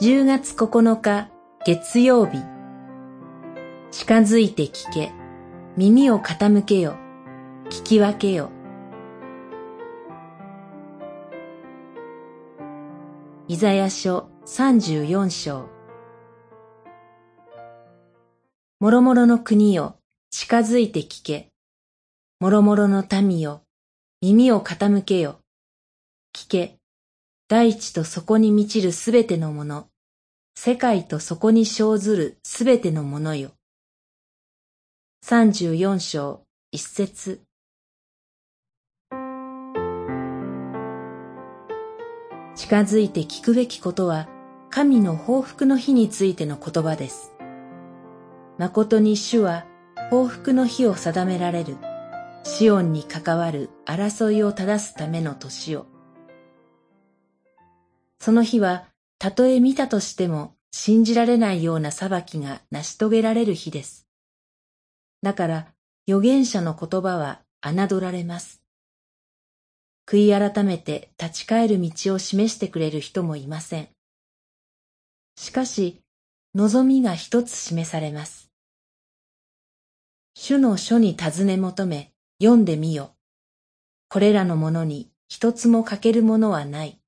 10月9日月曜日近づいて聞け。耳を傾けよ。聞き分けよ。イザヤ書34章。もろもろの国よ近づいて聞け。もろもろの民よ耳を傾けよ。聞け。大地とそこに満ちるすべてのもの、世界とそこに生ずるすべてのものよ。三十四章一節近づいて聞くべきことは、神の報復の日についての言葉です。誠に主は報復の日を定められる、シオンに関わる争いを正すための年を。その日は、たとえ見たとしても信じられないような裁きが成し遂げられる日です。だから、預言者の言葉は侮られます。悔い改めて立ち返る道を示してくれる人もいません。しかし、望みが一つ示されます。主の書に尋ね求め、読んでみよ。これらのものに一つも欠けるものはない。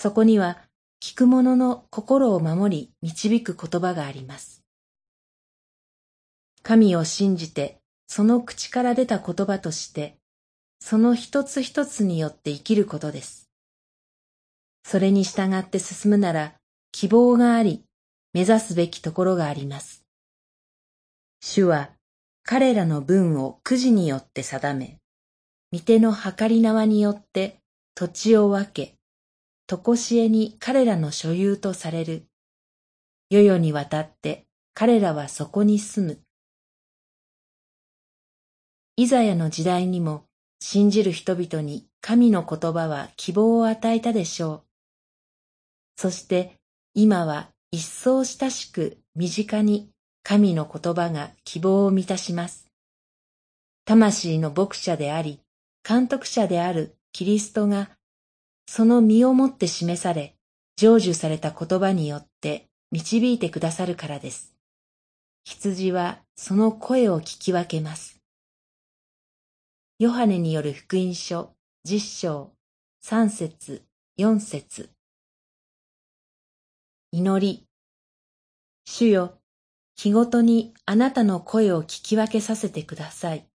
そこには聞く者の心を守り導く言葉があります。神を信じてその口から出た言葉としてその一つ一つによって生きることです。それに従って進むなら希望があり目指すべきところがあります。主は彼らの分をくじによって定め、御手の計り縄によって土地を分け、とこしえに彼らの所有とされる。世々にわたって彼らはそこに住む。イザヤの時代にも信じる人々に神の言葉は希望を与えたでしょう。そして今は一層親しく身近に神の言葉が希望を満たします。魂の牧者であり、監督者であるキリストがその身をもって示され、成就された言葉によって導いてくださるからです。羊はその声を聞き分けます。ヨハネによる福音書十章三節四節祈り主よ、日ごとにあなたの声を聞き分けさせてください。